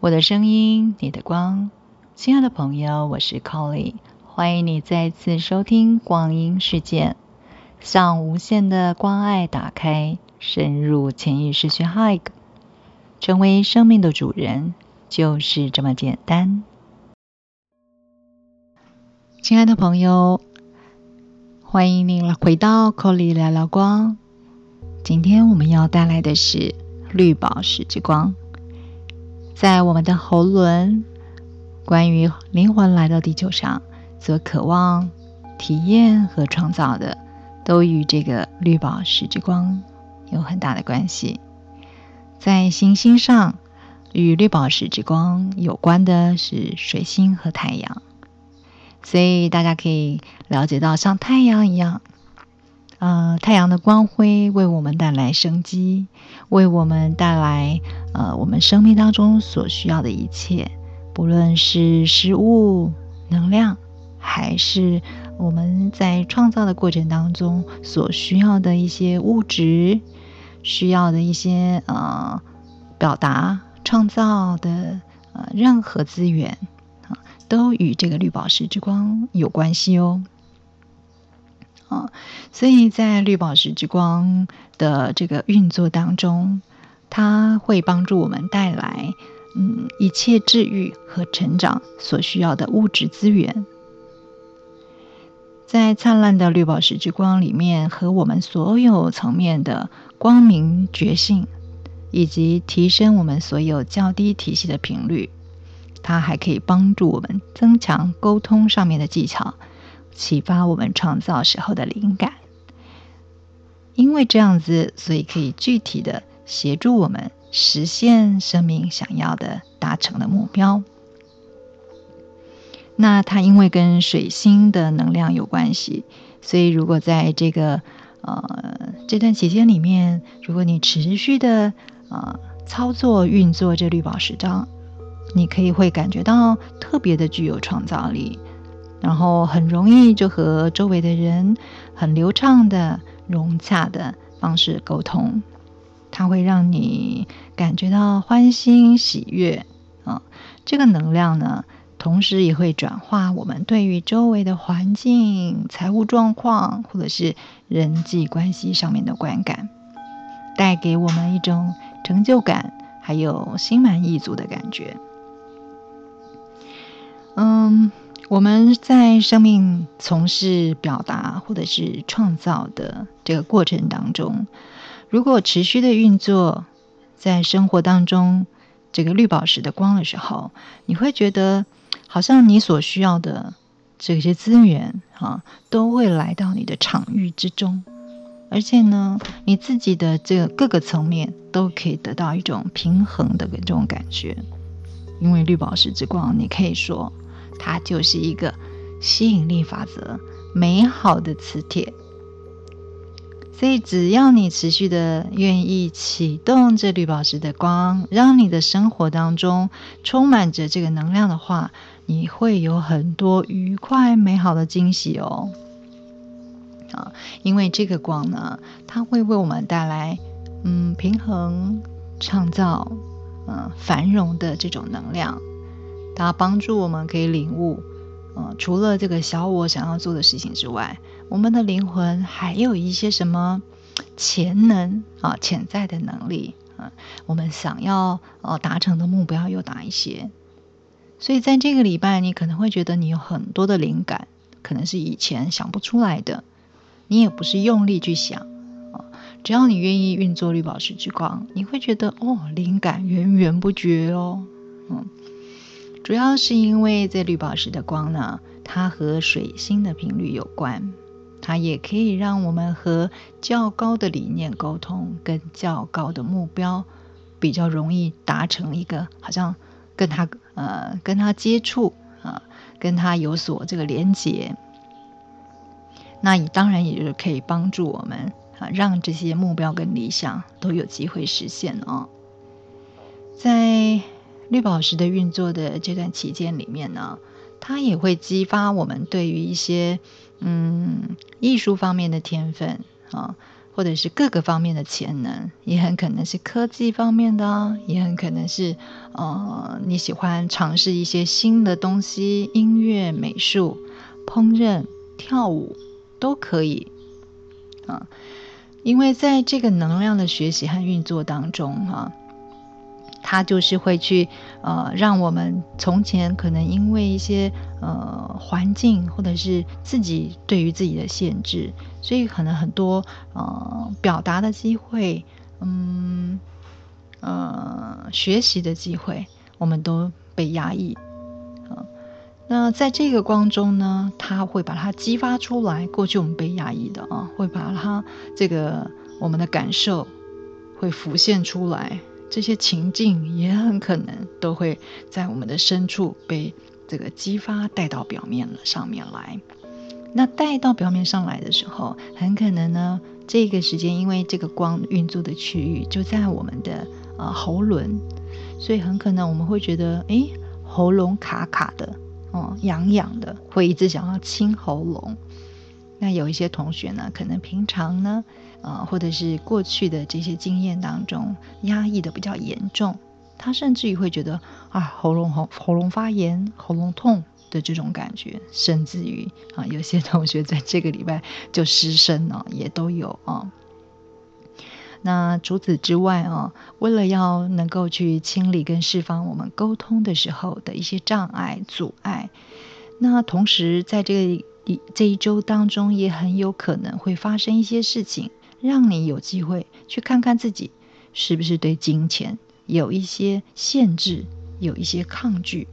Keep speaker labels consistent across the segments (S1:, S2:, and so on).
S1: 我的声音，你的光，亲爱的朋友，我是 Colly，欢迎你再次收听光阴世界，向无限的关爱打开，深入潜意识去 Hug，成为生命的主人，就是这么简单。亲爱的朋友，欢迎您回到 Colly 聊聊光。今天我们要带来的是绿宝石之光。在我们的喉轮，关于灵魂来到地球上所渴望体验和创造的，都与这个绿宝石之光有很大的关系。在行星上，与绿宝石之光有关的是水星和太阳。所以大家可以了解到，像太阳一样，呃，太阳的光辉为我们带来生机，为我们带来呃我们生命当中所需要的一切，不论是食物、能量，还是我们在创造的过程当中所需要的一些物质，需要的一些呃表达、创造的呃任何资源。都与这个绿宝石之光有关系哦，啊，所以在绿宝石之光的这个运作当中，它会帮助我们带来嗯一切治愈和成长所需要的物质资源。在灿烂的绿宝石之光里面，和我们所有层面的光明觉性，以及提升我们所有较低体系的频率。它还可以帮助我们增强沟通上面的技巧，启发我们创造时候的灵感。因为这样子，所以可以具体的协助我们实现生命想要的达成的目标。那它因为跟水星的能量有关系，所以如果在这个呃这段期间里面，如果你持续的呃操作运作这绿宝石章。你可以会感觉到特别的具有创造力，然后很容易就和周围的人很流畅的融洽的方式沟通，它会让你感觉到欢欣喜悦啊。这个能量呢，同时也会转化我们对于周围的环境、财务状况或者是人际关系上面的观感，带给我们一种成就感，还有心满意足的感觉。嗯，我们在生命从事表达或者是创造的这个过程当中，如果持续的运作在生活当中这个绿宝石的光的时候，你会觉得好像你所需要的这些资源啊，都会来到你的场域之中，而且呢，你自己的这个各个层面都可以得到一种平衡的这种感觉，因为绿宝石之光，你可以说。它就是一个吸引力法则，美好的磁铁。所以，只要你持续的愿意启动这绿宝石的光，让你的生活当中充满着这个能量的话，你会有很多愉快美好的惊喜哦。啊，因为这个光呢，它会为我们带来嗯平衡、创造、嗯繁荣的这种能量。它帮助我们可以领悟，呃，除了这个小我想要做的事情之外，我们的灵魂还有一些什么潜能啊，潜在的能力啊，我们想要呃达成的目标有哪一些？所以在这个礼拜，你可能会觉得你有很多的灵感，可能是以前想不出来的，你也不是用力去想啊，只要你愿意运作绿宝石之光，你会觉得哦，灵感源源不绝哦，嗯。主要是因为这绿宝石的光呢，它和水星的频率有关，它也可以让我们和较高的理念沟通，跟较高的目标比较容易达成一个，好像跟他呃跟他接触啊，跟他有所这个连接，那也当然也就是可以帮助我们啊，让这些目标跟理想都有机会实现哦，在。绿宝石的运作的这段期间里面呢，它也会激发我们对于一些嗯艺术方面的天分啊，或者是各个方面的潜能，也很可能是科技方面的，也很可能是呃你喜欢尝试一些新的东西，音乐、美术、烹饪、跳舞都可以啊，因为在这个能量的学习和运作当中，哈。它就是会去呃，让我们从前可能因为一些呃环境或者是自己对于自己的限制，所以可能很多呃表达的机会，嗯呃学习的机会，我们都被压抑啊。那在这个光中呢，它会把它激发出来。过去我们被压抑的啊，会把它这个我们的感受会浮现出来。这些情境也很可能都会在我们的深处被这个激发带到表面了上面来。那带到表面上来的时候，很可能呢，这个时间因为这个光运作的区域就在我们的呃喉轮，所以很可能我们会觉得，哎，喉咙卡卡的，哦，痒痒的，会一直想要清喉咙。那有一些同学呢，可能平常呢。呃，或者是过去的这些经验当中压抑的比较严重，他甚至于会觉得啊喉咙喉喉咙发炎、喉咙痛的这种感觉，甚至于啊有些同学在这个礼拜就失声了，也都有啊。那除此之外啊，为了要能够去清理跟释放我们沟通的时候的一些障碍阻碍，那同时在这个一这一周当中，也很有可能会发生一些事情。让你有机会去看看自己是不是对金钱有一些限制，有一些抗拒，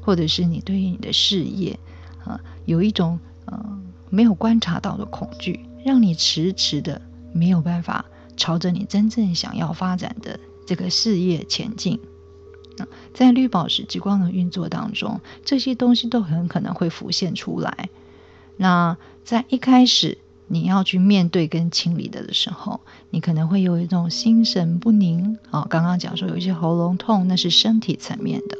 S1: 或者是你对于你的事业啊有一种呃没有观察到的恐惧，让你迟迟的没有办法朝着你真正想要发展的这个事业前进啊。在绿宝石之光的运作当中，这些东西都很可能会浮现出来。那在一开始。你要去面对跟清理的的时候，你可能会有一种心神不宁啊。刚刚讲说有一些喉咙痛，那是身体层面的，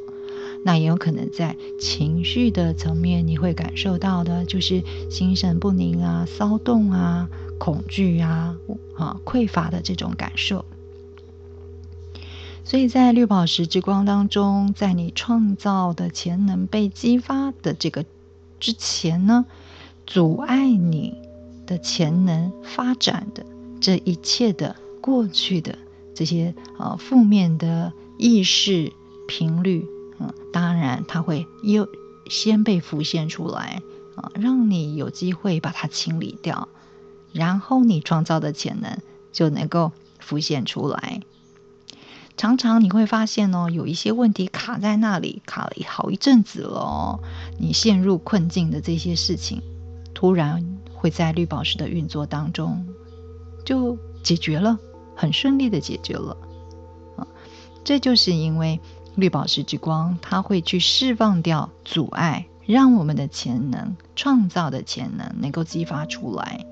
S1: 那也有可能在情绪的层面，你会感受到的就是心神不宁啊、骚动啊、恐惧啊、啊匮乏的这种感受。所以在绿宝石之光当中，在你创造的潜能被激发的这个之前呢，阻碍你。的潜能发展的这一切的过去的这些呃负面的意识频率，嗯，当然它会又先被浮现出来啊，让你有机会把它清理掉，然后你创造的潜能就能够浮现出来。常常你会发现哦，有一些问题卡在那里，卡了好一阵子了，你陷入困境的这些事情，突然。会在绿宝石的运作当中就解决了，很顺利的解决了啊！这就是因为绿宝石之光，它会去释放掉阻碍，让我们的潜能、创造的潜能能够激发出来。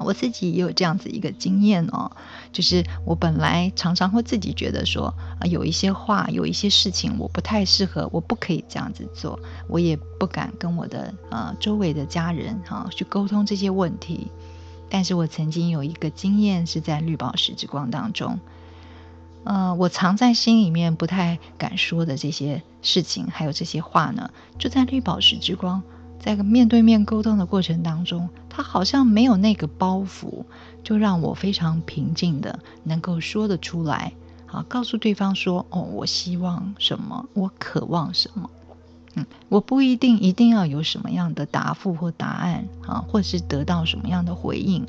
S1: 我自己也有这样子一个经验哦，就是我本来常常会自己觉得说啊，有一些话，有一些事情我不太适合，我不可以这样子做，我也不敢跟我的呃周围的家人哈去沟通这些问题。但是我曾经有一个经验是在绿宝石之光当中，呃，我藏在心里面不太敢说的这些事情，还有这些话呢，就在绿宝石之光。在个面对面沟通的过程当中，他好像没有那个包袱，就让我非常平静的能够说得出来，啊，告诉对方说，哦，我希望什么，我渴望什么，嗯，我不一定一定要有什么样的答复或答案，啊，或是得到什么样的回应，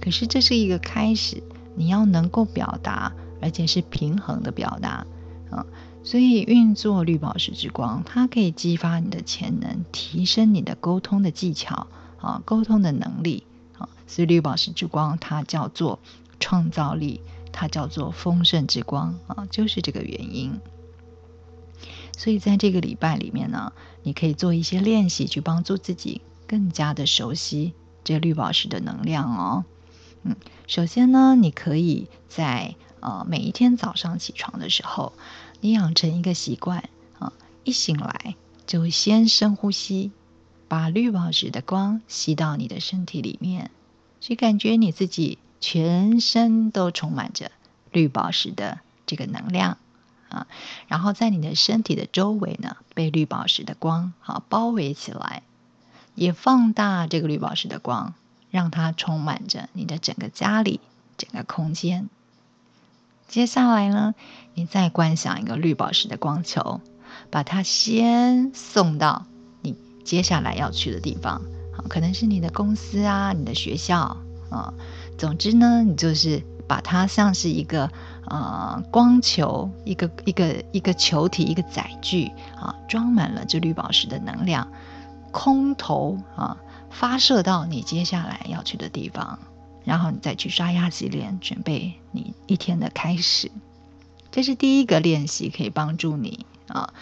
S1: 可是这是一个开始，你要能够表达，而且是平衡的表达，啊。所以运作绿宝石之光，它可以激发你的潜能，提升你的沟通的技巧啊，沟通的能力啊。所以绿宝石之光它叫做创造力，它叫做丰盛之光啊，就是这个原因。所以在这个礼拜里面呢，你可以做一些练习，去帮助自己更加的熟悉这绿宝石的能量哦。嗯，首先呢，你可以在呃每一天早上起床的时候。你养成一个习惯啊，一醒来就先深呼吸，把绿宝石的光吸到你的身体里面，去感觉你自己全身都充满着绿宝石的这个能量啊，然后在你的身体的周围呢，被绿宝石的光啊包围起来，也放大这个绿宝石的光，让它充满着你的整个家里、整个空间。接下来呢，你再观想一个绿宝石的光球，把它先送到你接下来要去的地方。可能是你的公司啊，你的学校啊，总之呢，你就是把它像是一个呃光球，一个一个一个球体，一个载具啊，装满了这绿宝石的能量，空投啊，发射到你接下来要去的地方，然后你再去刷牙洗脸，准备你一天的开始。这是第一个练习，可以帮助你啊，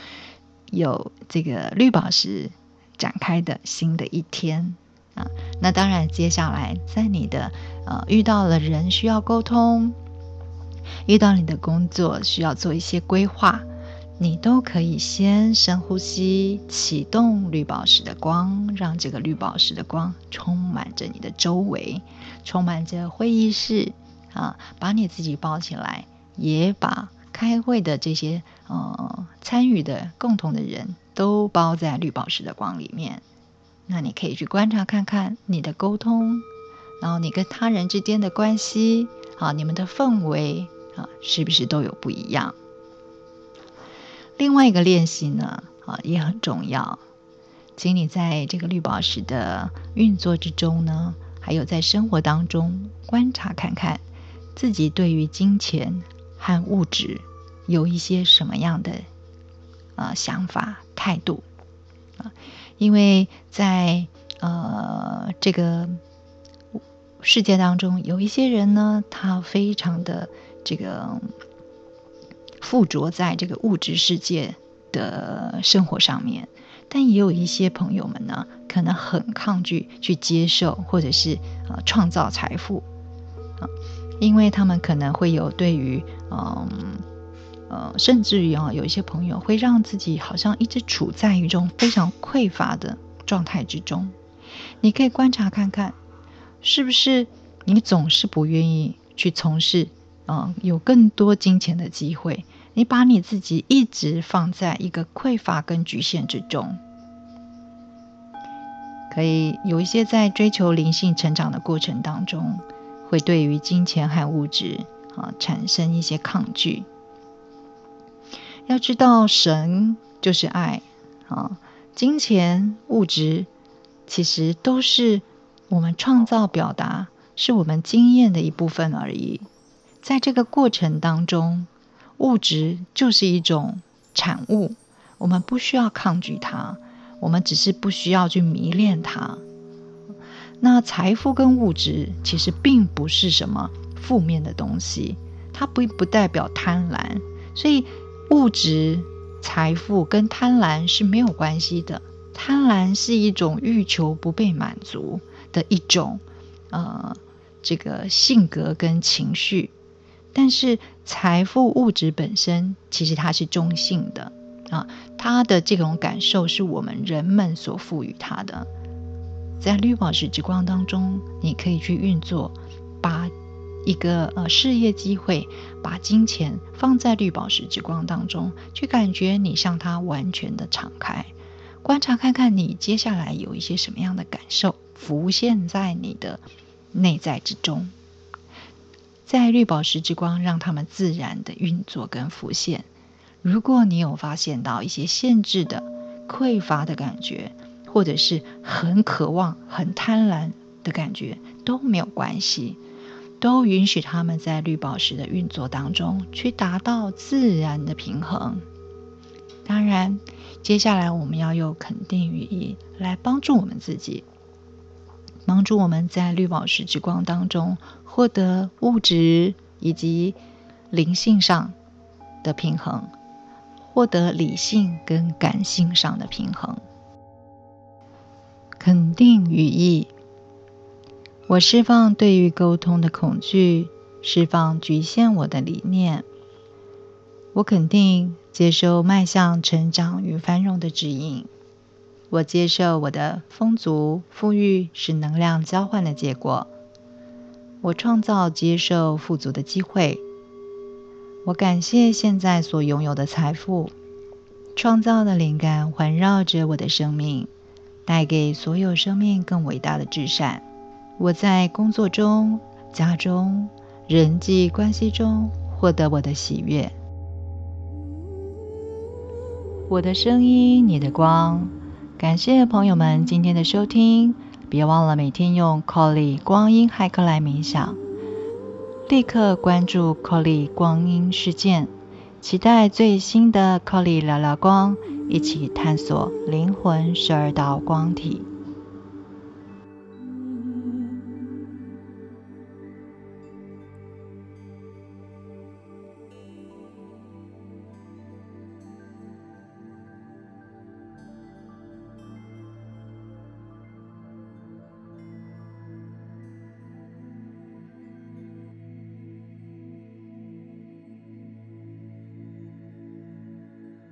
S1: 有这个绿宝石。展开的新的一天啊，那当然，接下来在你的呃遇到了人需要沟通，遇到你的工作需要做一些规划，你都可以先深呼吸，启动绿宝石的光，让这个绿宝石的光充满着你的周围，充满着会议室啊，把你自己包起来，也把开会的这些呃参与的共同的人。都包在绿宝石的光里面，那你可以去观察看看你的沟通，然后你跟他人之间的关系啊，你们的氛围啊，是不是都有不一样？另外一个练习呢，啊，也很重要，请你在这个绿宝石的运作之中呢，还有在生活当中观察看看自己对于金钱和物质有一些什么样的。呃，想法、态度啊，因为在呃这个世界当中，有一些人呢，他非常的这个附着在这个物质世界的生活上面，但也有一些朋友们呢，可能很抗拒去接受或者是呃创造财富啊，因为他们可能会有对于嗯。呃，甚至于啊，有一些朋友会让自己好像一直处在一种非常匮乏的状态之中。你可以观察看看，是不是你总是不愿意去从事嗯有更多金钱的机会？你把你自己一直放在一个匮乏跟局限之中。可以有一些在追求灵性成长的过程当中，会对于金钱和物质啊产生一些抗拒。要知道，神就是爱啊！金钱、物质其实都是我们创造、表达，是我们经验的一部分而已。在这个过程当中，物质就是一种产物，我们不需要抗拒它，我们只是不需要去迷恋它。那财富跟物质其实并不是什么负面的东西，它不不代表贪婪，所以。物质财富跟贪婪是没有关系的，贪婪是一种欲求不被满足的一种呃这个性格跟情绪，但是财富物质本身其实它是中性的啊，它的这种感受是我们人们所赋予它的，在绿宝石之光当中，你可以去运作，把。一个呃事业机会，把金钱放在绿宝石之光当中，去感觉你向它完全的敞开，观察看看你接下来有一些什么样的感受浮现在你的内在之中，在绿宝石之光让他们自然的运作跟浮现。如果你有发现到一些限制的、匮乏的感觉，或者是很渴望、很贪婪的感觉，都没有关系。都允许他们在绿宝石的运作当中去达到自然的平衡。当然，接下来我们要用肯定语义来帮助我们自己，帮助我们在绿宝石之光当中获得物质以及灵性上的平衡，获得理性跟感性上的平衡。肯定语义。我释放对于沟通的恐惧，释放局限我的理念。我肯定接受迈向成长与繁荣的指引。我接受我的丰足富裕是能量交换的结果。我创造接受富足的机会。我感谢现在所拥有的财富。创造的灵感环绕着我的生命，带给所有生命更伟大的至善。我在工作中、家中、人际关系中获得我的喜悦。我的声音，你的光。感谢朋友们今天的收听，别忘了每天用 Colly 光阴骇客来冥想。立刻关注 Colly 光阴事件，期待最新的 Colly 聊聊光，一起探索灵魂十二道光体。